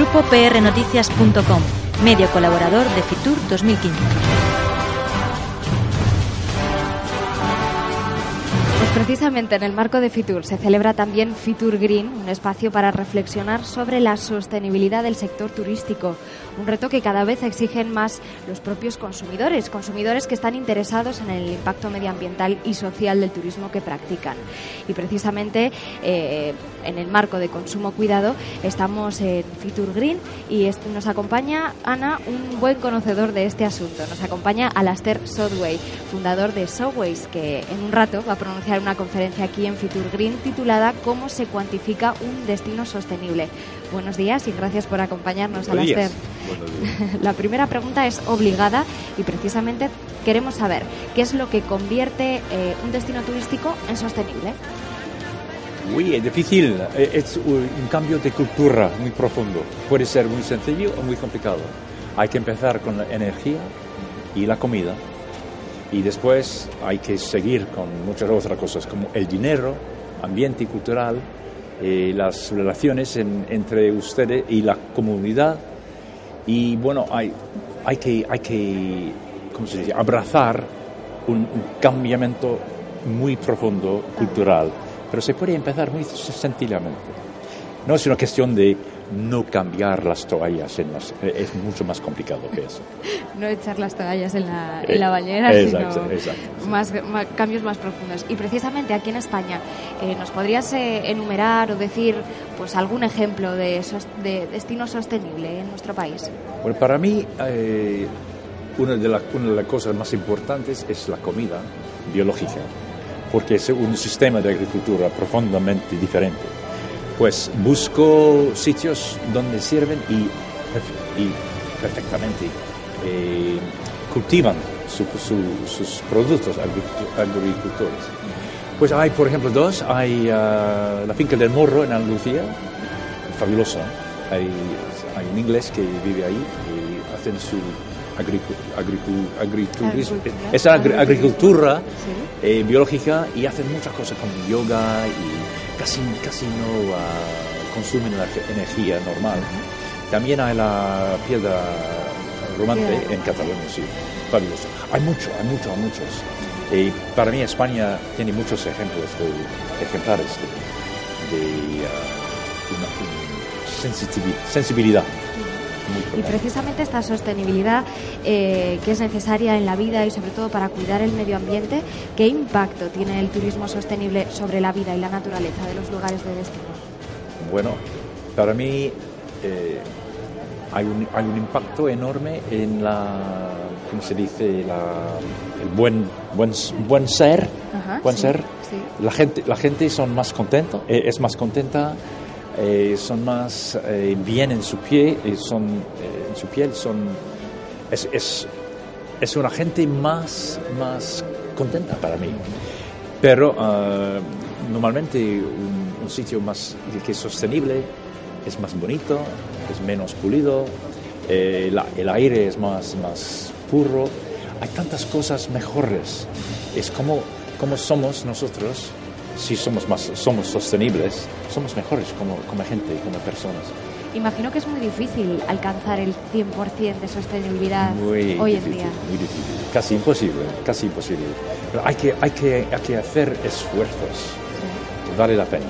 Grupo prnoticias.com, medio colaborador de Fitur 2015. Pues precisamente en el marco de Fitur se celebra también Fitur Green, un espacio para reflexionar sobre la sostenibilidad del sector turístico, un reto que cada vez exigen más los propios consumidores, consumidores que están interesados en el impacto medioambiental y social del turismo que practican. Y precisamente eh, en el marco de consumo cuidado estamos en Fitur Green y nos acompaña Ana, un buen conocedor de este asunto. Nos acompaña Alastair Sodway, fundador de Sowways, que en un rato va a pronunciar una conferencia aquí en Fitur Green titulada ¿Cómo se cuantifica un destino sostenible? Buenos días y gracias por acompañarnos, Buenos Alastair. días. La primera pregunta es obligada y precisamente queremos saber qué es lo que convierte eh, un destino turístico en sostenible. Uy, es difícil. Eh, Es un cambio de cultura muy profundo. Puede ser muy sencillo o muy complicado. Hay que empezar con la energía y la comida. Y después hay que seguir con muchas otras cosas, como el dinero, ambiente cultural, eh, las relaciones en- entre ustedes y la comunidad. Y bueno, hay, hay que, hay que ¿cómo se dice? abrazar un, un cambiamiento muy profundo cultural. Pero se puede empezar muy sencillamente. No es una cuestión de no cambiar las toallas, en las- eh, es mucho más complicado que eso. No echar las toallas en la, Eh, en la bañera, exacto, sino exacto, sí. Más, cambios más profundos. Y precisamente aquí en España, eh, ¿nos podrías eh, enumerar o decir pues algún ejemplo de, de destino sostenible en nuestro país? Bueno, para mí, eh, una, de la- una de las cosas más importantes es la comida biológica, porque es un sistema de agricultura profundamente diferente. Pues busco sitios donde sirven y, y perfectamente eh, cultivan su- su- sus productos agricu- agricultores. Pues hay, por ejemplo, dos. Hay ah, la finca del Morro en Andalucía, fabulosa. Hay, hay un inglés que vive ahí y hacen su agriturismo. Agricultura. Es agri- agricultura Sí. eh, biológica y hacen muchas cosas como yoga y casi, casi no ah, consumen la energía normal. También hay la piedra romante en Cataluña, sí, fabuloso. Hay mucho, hay mucho, hay muchos. Y para mí España tiene muchos ejemplos de ejemplares de, de, una, una sensitivi- sensibilidad. Y precisamente esta sostenibilidad eh, que es necesaria en la vida y sobre todo para cuidar el medio ambiente, ¿qué impacto tiene el turismo sostenible sobre la vida y la naturaleza de los lugares de destino? Bueno, para mí eh, hay, un, hay un impacto enorme en la, ¿cómo se dice? La, el buen, buen, buen ser. Ajá, buen sí, ser. sí. La gente, la gente son más contenta, eh, es más contenta, eh, son más eh, bien en su pie, eh, son, en su piel, son, es, es, es una gente más, más contenta para mí. Pero ah, normalmente un, sitio más que sostenible es más bonito, es menos pulido, el aire es más, más puro, hay tantas cosas mejores. Es como, como somos nosotros, si somos, más, somos sostenibles, somos mejores como, como gente, como personas. Imagino que es muy difícil alcanzar el 100% de sostenibilidad Muy hoy difícil, en día. muy difícil. Casi imposible, casi imposible. Pero hay que, hay que, hay que hacer esfuerzos, vale la pena.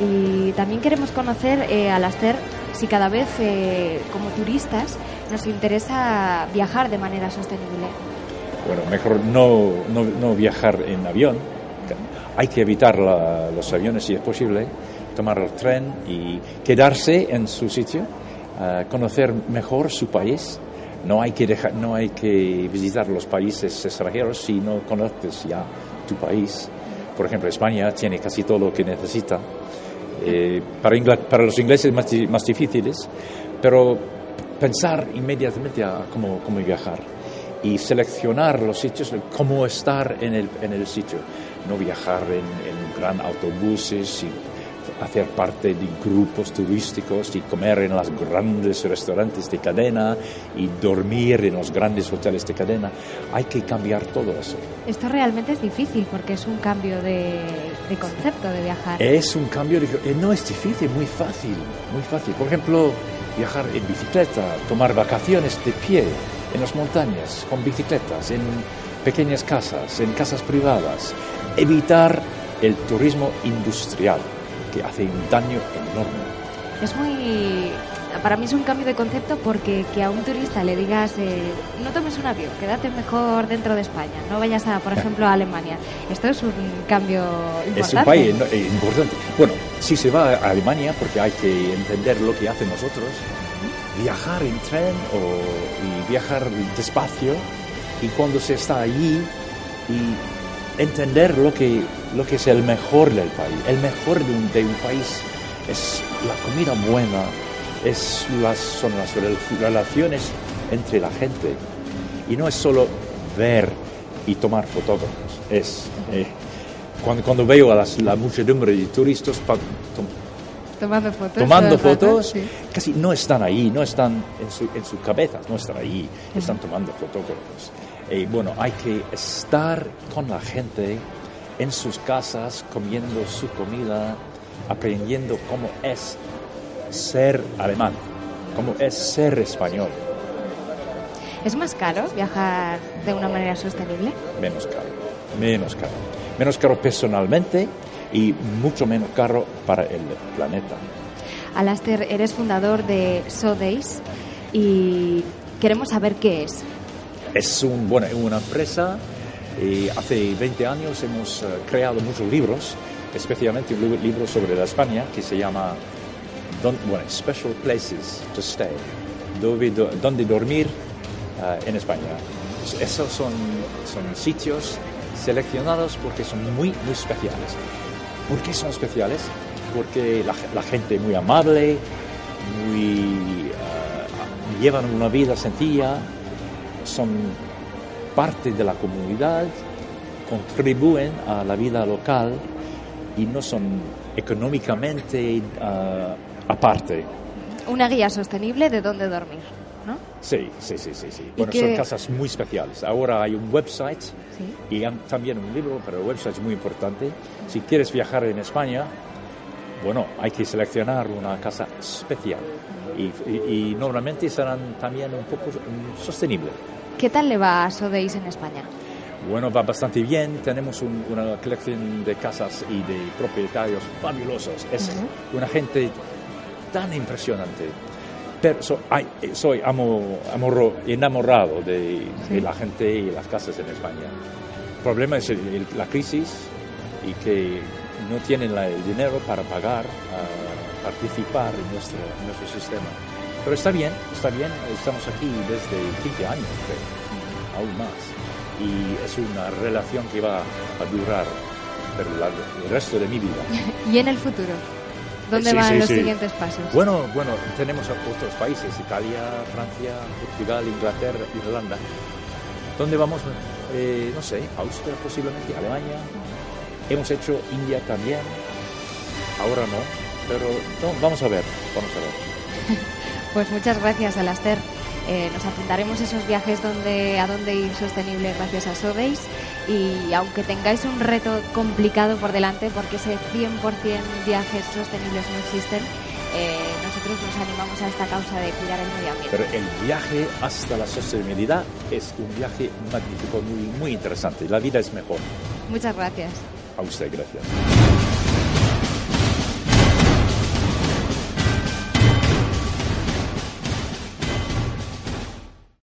Y también queremos conocer, eh, Alastair, si cada vez eh, como turistas nos interesa viajar de manera sostenible. Bueno, mejor no, no, no viajar en avión. Hay que evitar los aviones si es posible, tomar el tren y quedarse en su sitio, eh, conocer mejor su país. No hay, que dejar, no hay que visitar los países extranjeros si no conoces ya tu país. Por ejemplo, España tiene casi todo lo que necesita. Eh, para, los ingleses más, más difíciles, pero pensar inmediatamente cómo, viajar y seleccionar los sitios, cómo estar en el sitio. No viajar en, en gran autobuses y hacer parte de grupos turísticos y comer en los grandes restaurantes de cadena y dormir en los grandes hoteles de cadena. Hay que cambiar todo eso. Esto realmente es difícil porque es un cambio de de concepto de viajar. Es un cambio, de, eh, no es difícil, muy fácil, muy fácil. Por ejemplo, viajar en bicicleta, tomar vacaciones de pie en las montañas, con bicicletas, en pequeñas casas, en casas privadas, evitar el turismo industrial, que hace un daño enorme. Es muy para mí es un cambio de concepto porque que a un turista le digas eh, no tomes un avión, quédate mejor dentro de España, no vayas a, por ejemplo, a Alemania. Esto es un cambio importante. Es un país eh, importante. Bueno, si se va a Alemania, porque hay que entender lo que hacen nosotros, viajar en tren o y viajar despacio y cuando se está allí y entender lo que, lo que es el mejor del país. El mejor de un, de un país es la comida buena, es las, son las relaciones entre la gente. Y no es solo ver y tomar fotógrafos. Es, eh, cuando, cuando, veo a las, la muchedumbre de turistas tomando fotos, tomando fotos casi no están ahí, no están en su, en su cabeza, no están ahí, están tomando fotógrafos. Y bueno, hay que estar con la gente en sus casas, comiendo su comida, aprendiendo cómo es ser alemán, como es ser español. ¿Es más caro viajar de una manera sostenible? Menos caro, menos caro. Menos caro personalmente y mucho menos caro para el planeta. Alastair, eres fundador de Sodays y queremos saber qué es. Es una empresa y hace 20 años hemos eh, creado muchos libros, especialmente un libro sobre la España que se llama special places to stay, donde dormir uh, en España. Esos son, sitios seleccionados porque son muy, muy especiales. ¿Por qué son especiales? Porque la, gente muy amable, muy, uh, llevan una vida sencilla, son parte de la comunidad, contribuyen a la vida local y no son económicamente uh, aparte. Una guía sostenible de dónde dormir, ¿no? Sí, sí, sí, sí. sí. Bueno, son casas muy especiales. Ahora hay un website y también un libro, pero el website es muy importante. Si quieres viajar en España, bueno, hay que seleccionar una casa especial y, normalmente serán también un poco sostenibles. ¿Qué tal le va a Sodeis en España? Bueno, va bastante bien. Tenemos una colección de casas y de propietarios fabulosos. Es una gente tan impresionante. Pero soy amo, enamorado de, la gente y las casas en España. El problema es la crisis y que no tienen el dinero para pagar, a participar en nuestro, nuestro sistema. Pero está bien, está bien, estamos aquí desde 15 años, creo, aún más. Y es una relación que va a durar el resto de mi vida. ¿Y en el futuro? ¿Dónde van los siguientes pasos? Bueno, bueno, tenemos otros países, Italia, Francia, Portugal, Inglaterra, Irlanda. ¿Dónde vamos? Eh, no sé, Austria posiblemente, Alemania. Hemos hecho India también. Ahora no, pero vamos a ver, vamos a ver. pues muchas gracias, Alaster. Eh, nos apuntaremos esos viajes donde, a dónde ir sostenible gracias a Sobeis y aunque tengáis un reto complicado por delante, porque ese 100% viajes sostenibles no existen, eh, nosotros nos animamos a esta causa de cuidar el medio ambiente. Pero el viaje hasta la sostenibilidad es un viaje magnífico, muy, muy interesante. La vida es mejor. Muchas gracias. A usted, gracias.